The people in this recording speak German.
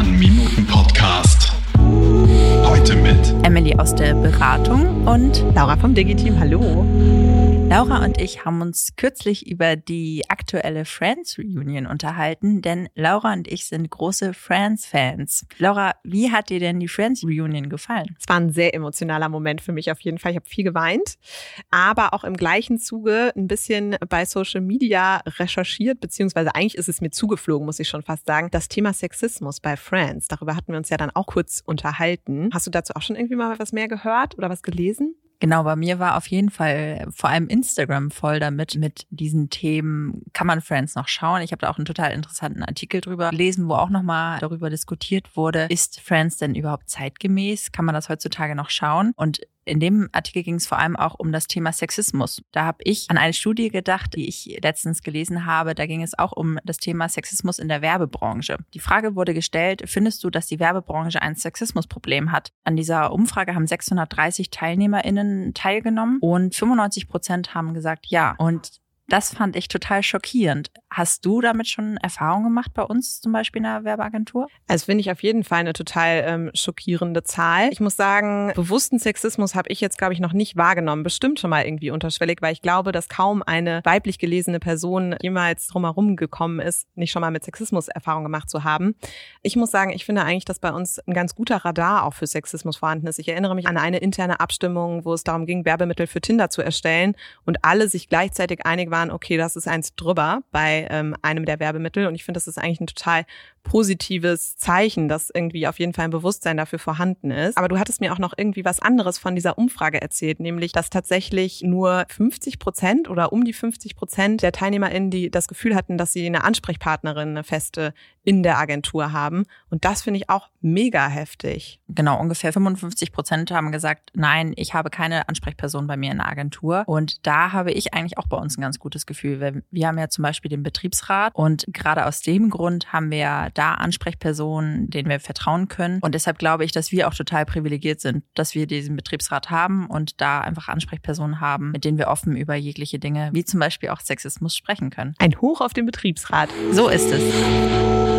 Sternminuten-Podcast. Heute mit Emily aus der Beratung und Laura vom Digiteam, hallo. Laura und ich haben uns kürzlich über die aktuelle Friends Reunion unterhalten, denn Laura und ich sind große Friends-Fans. Laura, wie hat dir denn die Friends Reunion gefallen? Es war ein sehr emotionaler Moment für mich auf jeden Fall. Ich habe viel geweint, aber auch im gleichen Zuge ein bisschen bei Social Media recherchiert, beziehungsweise eigentlich ist es mir zugeflogen, muss ich schon fast sagen. Das Thema Sexismus bei Friends, darüber hatten wir uns ja dann auch kurz unterhalten. Hast du dazu auch schon irgendwie mal was mehr gehört oder was gelesen? Genau, bei mir war auf jeden Fall vor allem Instagram voll damit, mit diesen Themen. Kann man Friends noch schauen? Ich habe da auch einen total interessanten Artikel drüber gelesen, wo auch nochmal darüber diskutiert wurde, ist Friends denn überhaupt zeitgemäß? Kann man das heutzutage noch schauen? Und in dem Artikel ging es vor allem auch um das Thema Sexismus. Da habe ich an eine Studie gedacht, die ich letztens gelesen habe. Da ging es auch um das Thema Sexismus in der Werbebranche. Die Frage wurde gestellt, findest du, dass die Werbebranche ein Sexismusproblem hat? An dieser Umfrage haben 630 TeilnehmerInnen teilgenommen und 95 Prozent haben gesagt ja. Und das fand ich total schockierend. Hast du damit schon Erfahrungen gemacht bei uns zum Beispiel in der Werbeagentur? Also finde ich auf jeden Fall eine total ähm, schockierende Zahl. Ich muss sagen, bewussten Sexismus habe ich jetzt, glaube ich, noch nicht wahrgenommen. Bestimmt schon mal irgendwie unterschwellig, weil ich glaube, dass kaum eine weiblich gelesene Person jemals drumherum gekommen ist, nicht schon mal mit Sexismus Erfahrung gemacht zu haben. Ich muss sagen, ich finde eigentlich, dass bei uns ein ganz guter Radar auch für Sexismus vorhanden ist. Ich erinnere mich an eine interne Abstimmung, wo es darum ging, Werbemittel für Tinder zu erstellen und alle sich gleichzeitig einig waren, waren, okay, das ist eins drüber bei ähm, einem der Werbemittel. Und ich finde, das ist eigentlich ein total positives Zeichen, dass irgendwie auf jeden Fall ein Bewusstsein dafür vorhanden ist. Aber du hattest mir auch noch irgendwie was anderes von dieser Umfrage erzählt, nämlich, dass tatsächlich nur 50 Prozent oder um die 50 Prozent der TeilnehmerInnen, die das Gefühl hatten, dass sie eine Ansprechpartnerin, eine feste in der Agentur haben. Und das finde ich auch mega heftig. Genau, ungefähr 55 Prozent haben gesagt, nein, ich habe keine Ansprechperson bei mir in der Agentur. Und da habe ich eigentlich auch bei uns ein ganz gutes Gefühl. Weil wir haben ja zum Beispiel den Betriebsrat und gerade aus dem Grund haben wir da Ansprechpersonen, denen wir vertrauen können. Und deshalb glaube ich, dass wir auch total privilegiert sind, dass wir diesen Betriebsrat haben und da einfach Ansprechpersonen haben, mit denen wir offen über jegliche Dinge, wie zum Beispiel auch Sexismus, sprechen können. Ein Hoch auf den Betriebsrat. So ist es.